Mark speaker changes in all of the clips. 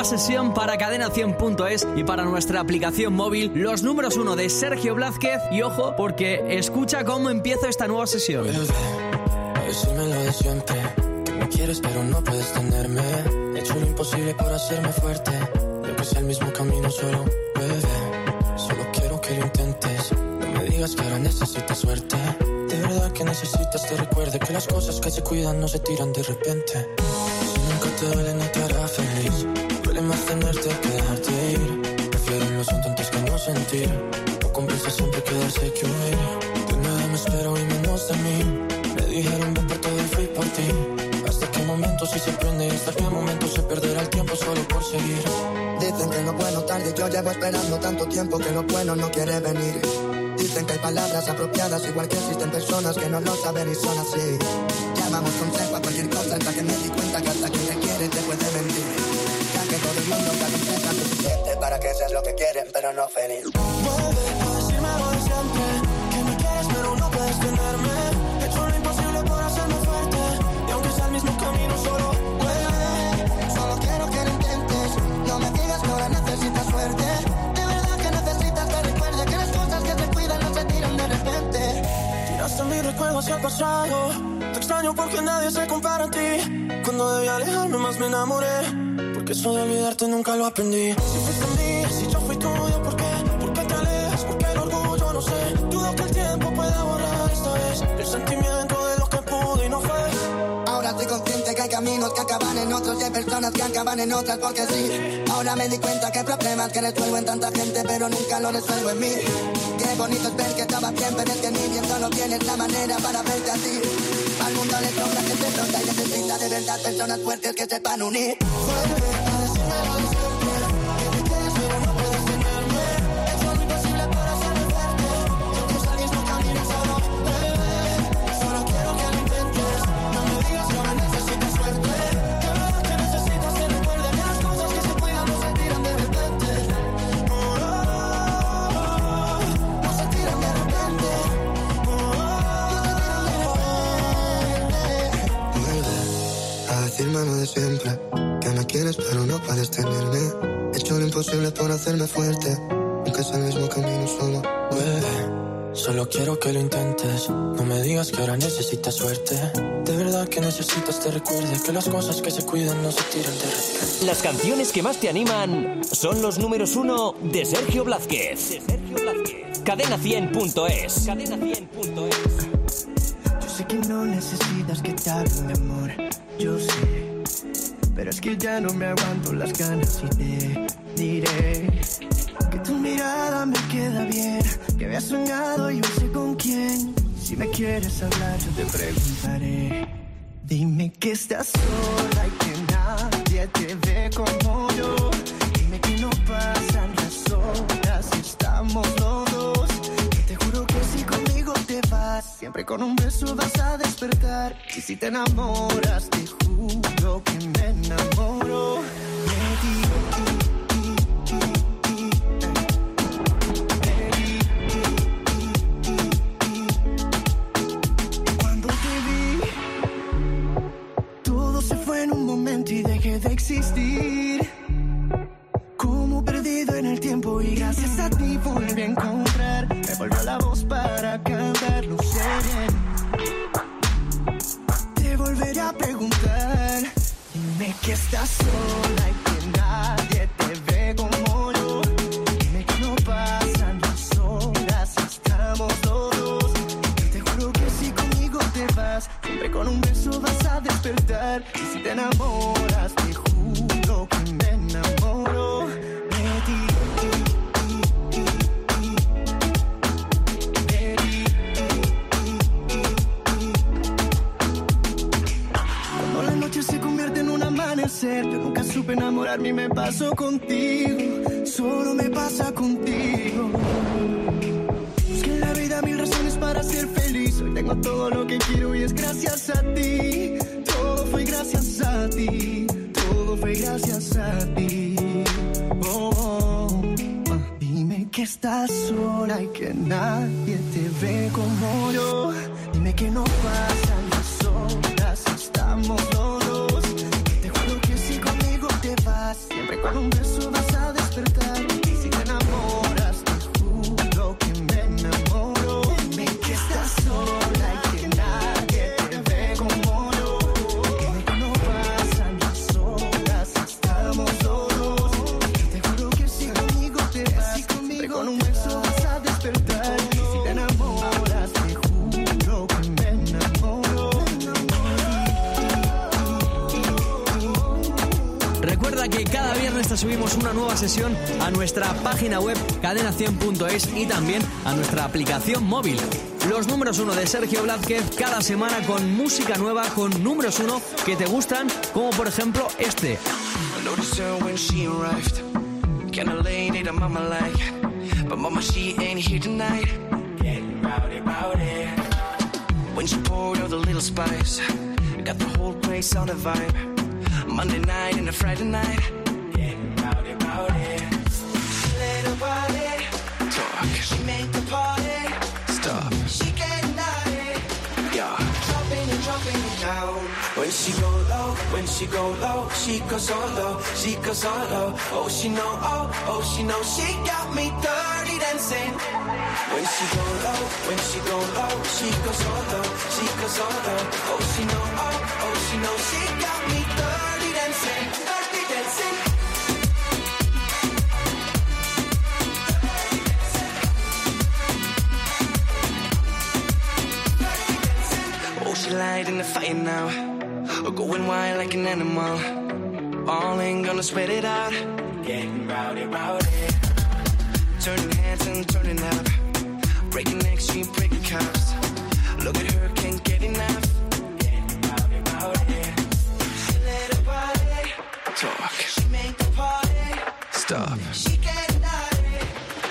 Speaker 1: nueva sesión para cadena100.es y para nuestra aplicación móvil, los números uno de Sergio Blázquez. Y ojo, porque escucha cómo empieza esta nueva sesión.
Speaker 2: Tenerte que dejarte ir. Prefiero los antes que no sentir, no compensa siempre quedarse que huir. De nada me espero y menos de mí. Me dijeron ven por todo y fui por ti. Hasta qué momento si se prende hasta qué momento se perderá el tiempo solo por seguir.
Speaker 3: Dicen que no bueno tarde, yo llevo esperando tanto tiempo que lo bueno no quiere venir. Dicen que hay palabras apropiadas, igual que existen personas que no lo saben y son así. Llamamos consejo a cualquier cosa hasta que me di cuenta que hasta quien te quiere te puede mentir. Ya que todo el mundo te aconseja suficiente para que seas lo que quieren, pero no feliz.
Speaker 2: Tiraste mi recuerdo hacia el pasado. Te extraño porque nadie se compara a ti. Cuando debí alejarme más me enamoré. Porque eso de olvidarte nunca lo aprendí. Si fuiste mía, si yo fui tuyo, ¿por qué? ¿Por qué te alejas? ¿Por qué el orgullo? No sé. Dudo que el tiempo pueda borrar esta vez el sentimiento de lo que pude y no fue.
Speaker 3: Hay caminos que acaban en otros y hay personas que acaban en otras porque sí. Ahora me di cuenta que hay problemas que resuelvo en tanta gente pero nunca lo resuelvo en mí. Qué bonito es ver que estaba bien, pero es que ni bien solo tienes la manera para verte así. Al mundo le sobra que se brota y necesita de verdad personas fuertes que sepan unir.
Speaker 2: Lo de siempre, que me quieres pero no puedes tenerme. He hecho lo imposible por hacerme fuerte, aunque sea el mismo camino solo. Bebé, solo quiero que lo intentes. No me digas que ahora necesitas suerte. De verdad que necesitas te recuerde que las cosas que se cuidan no se tiran de repente.
Speaker 4: Las canciones que más te animan son los números uno de Sergio Blázquez. Cadena 100.es. Cadena 100.es.
Speaker 5: Yo sé que no necesitas que te hable de amor, yo sé. Pero es que ya no me aguanto las ganas y te diré que tu mirada me queda bien, que había soñado y no sé con quién. Si me quieres hablar, yo te preguntaré. Dime que estás sola y que nadie te ve como yo. Dime que no pasan las horas, estamos dos. Siempre con un beso vas a despertar. Y si te enamoras, te juro que me enamoro de ti. Yo nunca supe enamorarme y me paso contigo, solo me pasa contigo. Busqué en la vida mil razones para ser feliz, hoy tengo todo lo que quiero y es gracias a ti, todo fue gracias a ti, todo fue gracias a ti. Oh, oh. Dime que estás sola y que nadie te ve como yo. Dime que no pasan las horas, estamos dos. Siempre con un beso vas a despertar.
Speaker 1: Sesión a nuestra página web cadena100.es y también a nuestra aplicación móvil. Los números uno de Sergio Blázquez cada semana con música nueva, con números uno que te gustan, como por ejemplo este.
Speaker 6: When she poured out the little spice, got the whole place on a vibe. Monday night and a Friday night. Yeah. Dropping and dropping it down. When she go low, when she go low, she goes solo, she goes solo. Oh, she know, oh, oh, she know, she got me dirty dancing. When she go low, when she go low, she goes solo, she goes solo. Oh, she know, oh, oh, she know, she got me dirty She light in the fire now. Going wild like an animal. All ain't gonna sweat it out. Getting rowdy, rowdy. Turning heads and turning up. Breaking necks, she breaking cups. Look at her, can't get enough. Getting rowdy, rowdy. Little body. Talk. She make the party. Stop.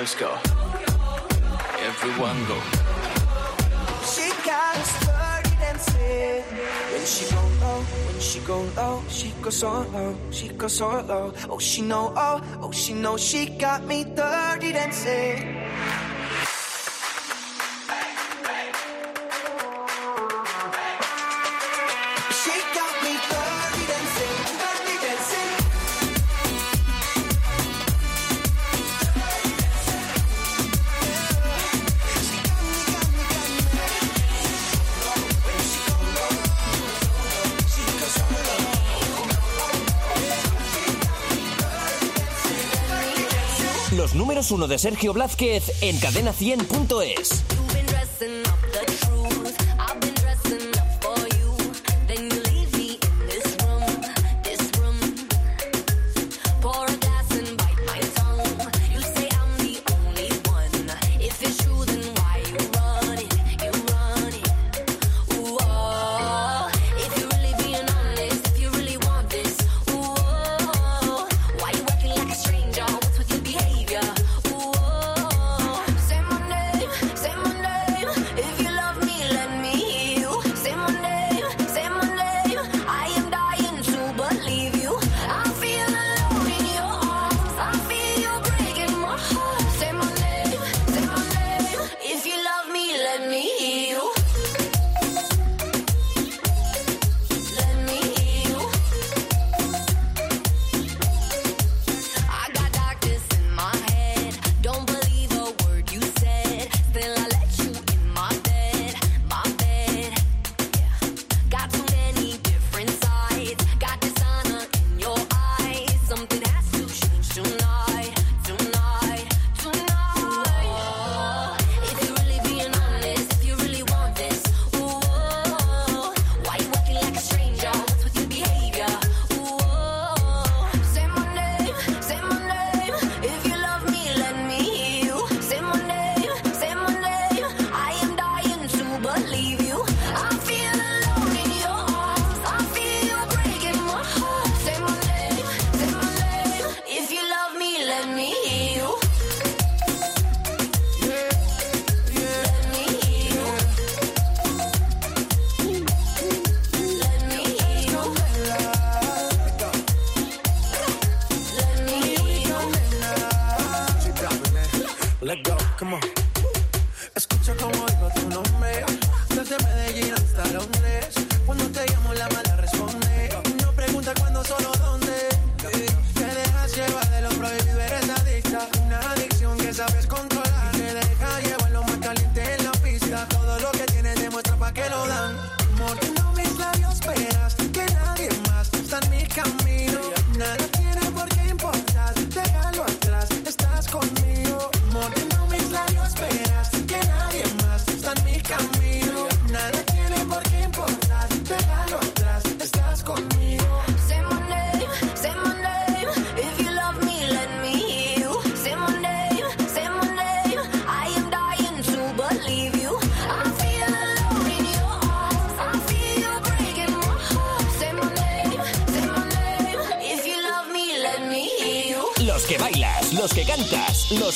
Speaker 6: Girls go. Everyone go. She got us dirty dancing. When she go low, when she go low, she goes solo, she goes solo. Oh, she know, oh, oh, she know, she got me dirty dancing.
Speaker 4: 1 de Sergio Blázquez en cadena100.es.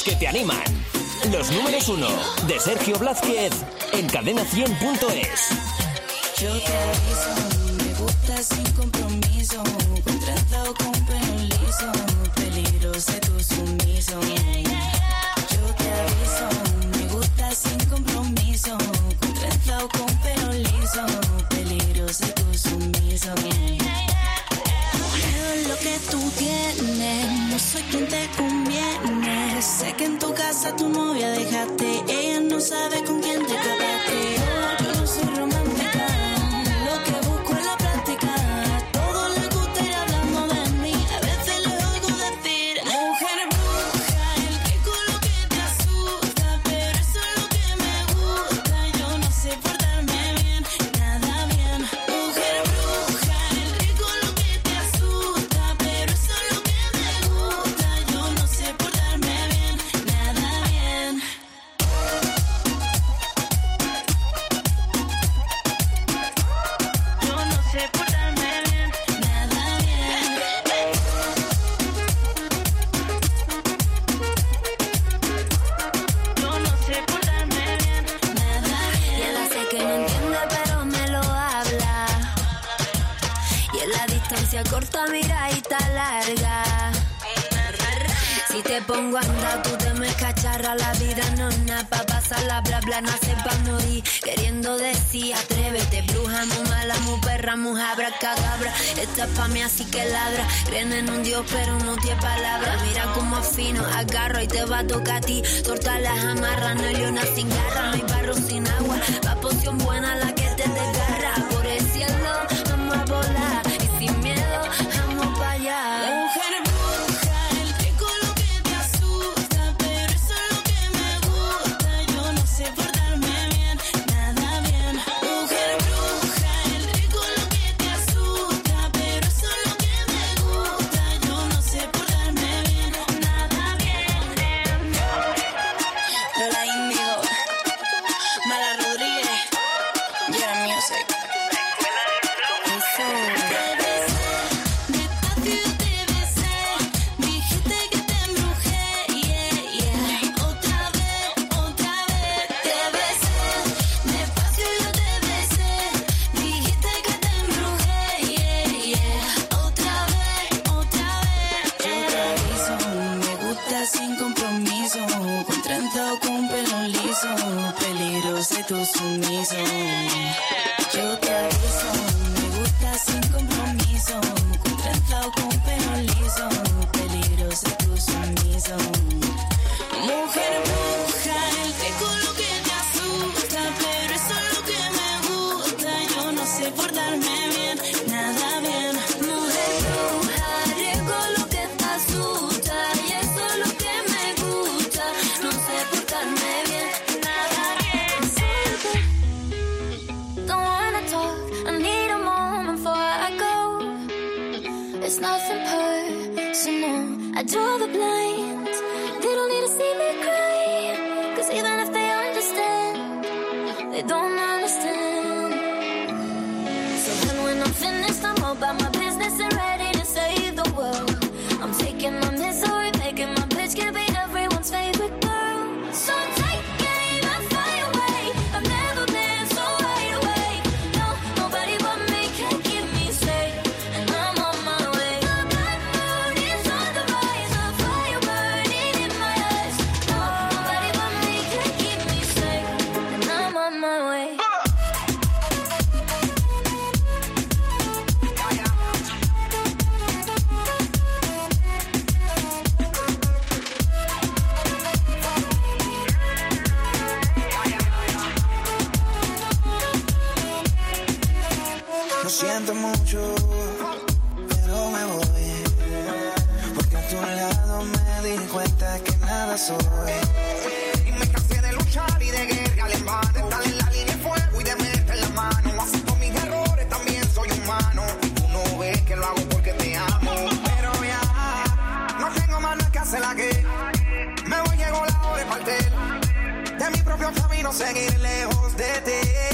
Speaker 4: que te animan. Los números uno de Sergio Blázquez en cadena100.es.
Speaker 7: Yo te aviso, me gusta sin compromiso, con trenza o con pelo liso, peligro sé tu sumiso. Yo te aviso, me gusta sin compromiso, con trenza o con pelo liso, peligro sé tu sumiso. Veo lo que tú tienes, no soy quien te conviene. Sé que en tu casa tu novia dejaste, ella no sabe con quién te acabaste. Yo no soy romántica,
Speaker 8: así que ladra. Creen en un Dios, pero no tiene palabra. Mira cómo afino, agarro y te va a tocar a ti. Torta las amarras, no hay leona sin garra, no hay barro sin agua. Va poción buena la que te desgarra. Sin
Speaker 7: compromiso, con trenza o con pelo liso, peligroso y tu sumiso. Yo te aviso, me gusta sin compromiso, con trenza o con pelo liso, peligroso y tu sumiso.
Speaker 9: Di cuenta que nada soy. Y me cansé de luchar y de guerra en vano. De estar en la línea de fuego y de meter la mano. Acepto mis errores, también soy humano. Tú no ves que lo hago porque te amo. Pero ya, no tengo más nada que hacer la que. Me voy, llegó la hora de partir. De mi propio camino, seguir lejos de ti.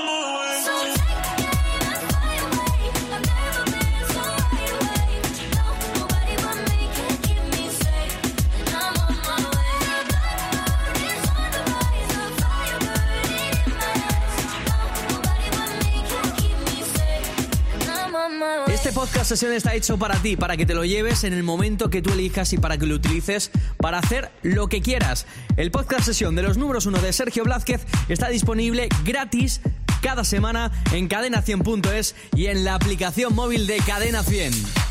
Speaker 1: podcast sesión está hecho para ti, para que te lo lleves en el momento que tú elijas y para que lo utilices para hacer lo que quieras. El podcast sesión de los números uno de Sergio Blázquez está disponible gratis cada semana en cadena100.es y en la aplicación móvil de Cadena 100.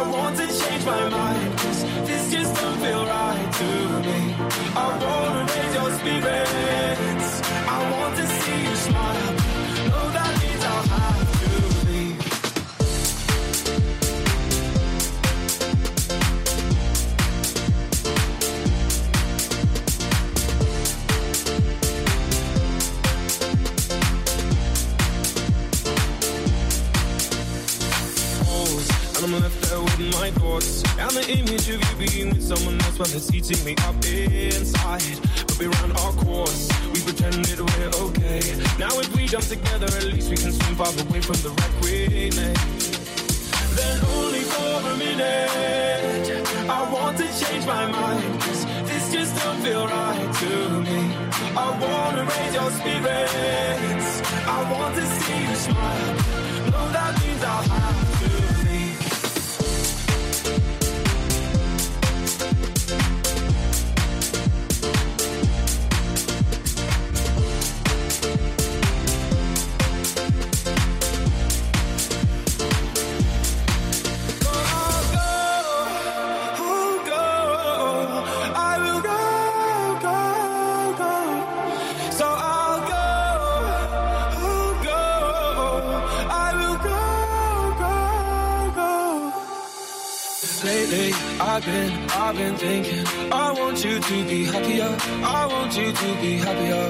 Speaker 10: I want to change my mind. This just don't feel right to me. I wanna raise your spirits from the been, I've been thinking. I want you to be happier. I want you to be happier.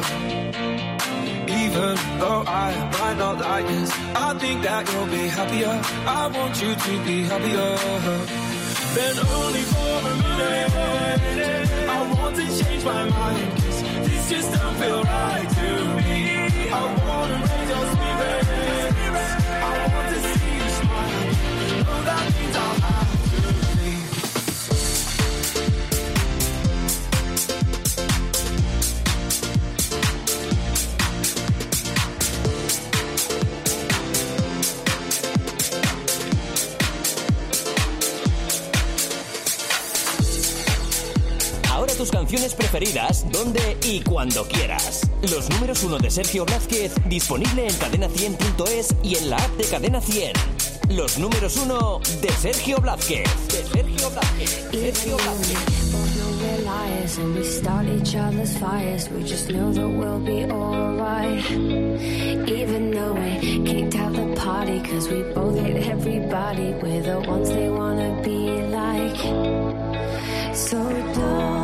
Speaker 10: Even though I might not like this, I think that you'll be happier. I want you to be happier. Then only for a minute, I want to change my mind. this just don't feel right to me. I wanna raise your spirits.
Speaker 4: Preferidas, donde y cuando quieras. Los números uno de Sergio Blázquez, disponible en cadena100.es y en la app de Cadena 100. Los números uno de Sergio Blázquez. De Sergio Blázquez. Sergio Blázquez.
Speaker 11: Know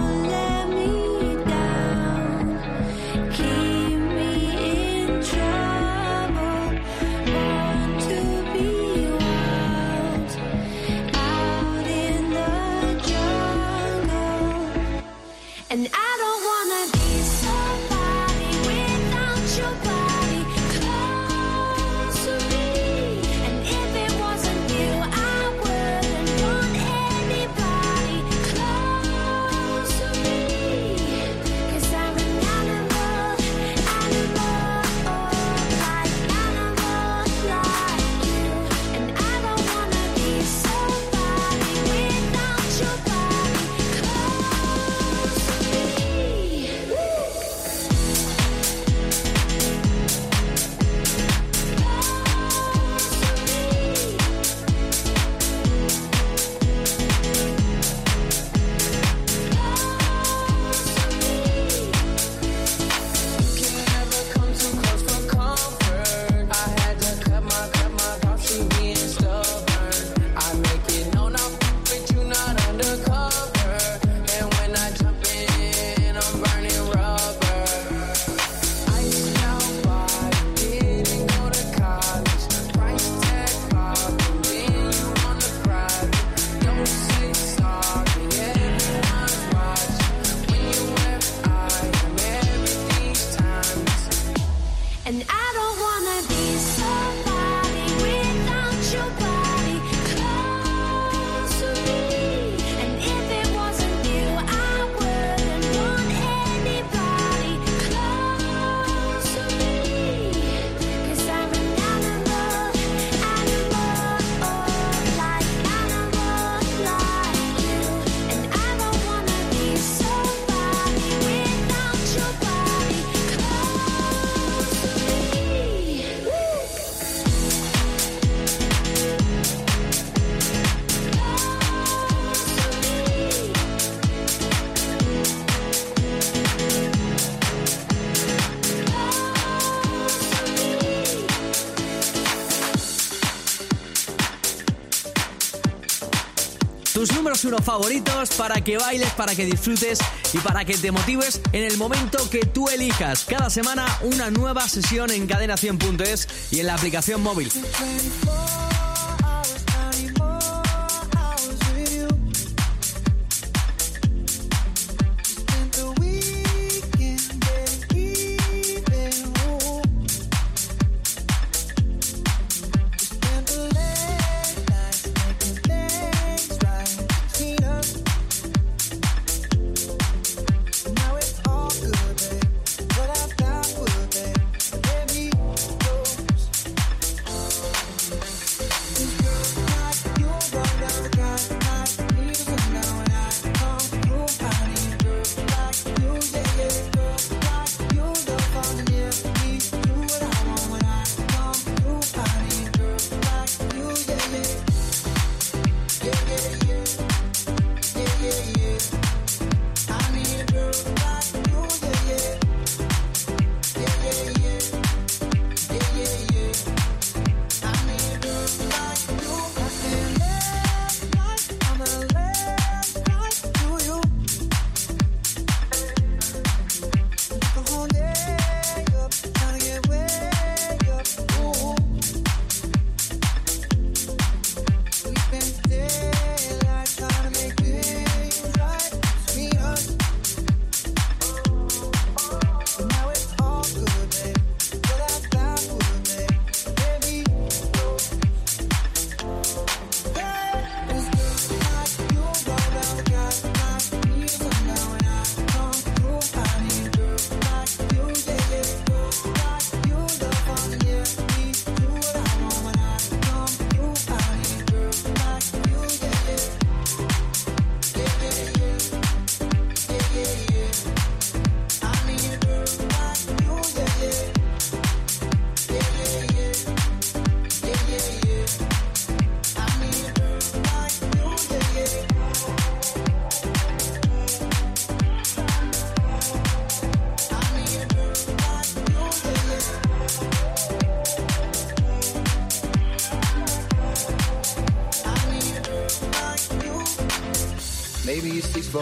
Speaker 5: favoritos para que bailes, para que disfrutes y para que te motives en el momento que tú elijas. Cada semana una nueva sesión en cadena100.es y en la aplicación móvil.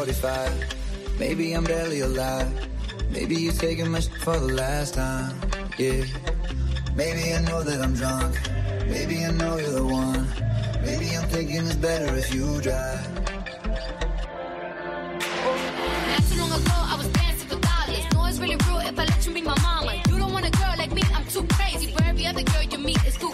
Speaker 12: 45. Maybe I'm barely alive. Maybe you're taking my shit for the last time. Yeah. Maybe I know that I'm drunk. Maybe I know you're the one. Maybe I'm thinking it's better if you drive.
Speaker 13: Not too long ago, I was dancing for dollars. No, it's really rude if I let you be my mama. You don't want a girl like me, I'm too crazy. For every other girl you meet, it's too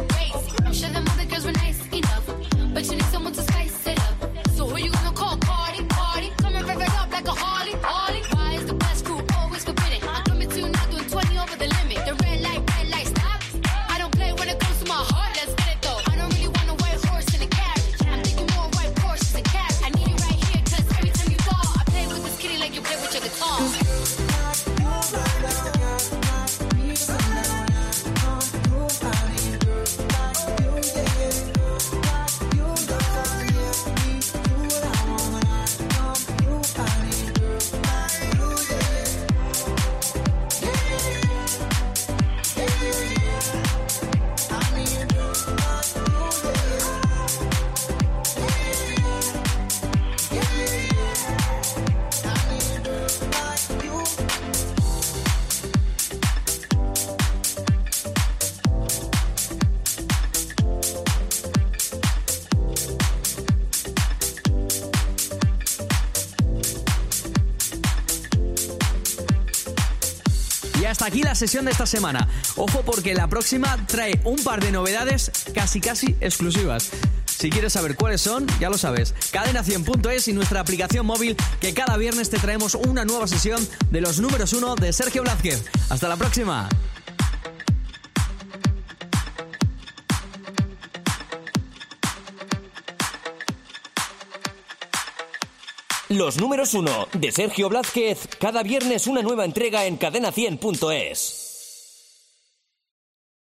Speaker 5: aquí la sesión de esta semana. Ojo porque la próxima trae un par de novedades casi casi exclusivas. Si quieres saber cuáles son, ya lo sabes. Cadena100.es y nuestra aplicación móvil que cada viernes te traemos una nueva sesión de los números uno de Sergio Blázquez. Hasta la próxima.
Speaker 4: Los números uno de Sergio Blázquez, cada viernes una nueva entrega en cadena100.es.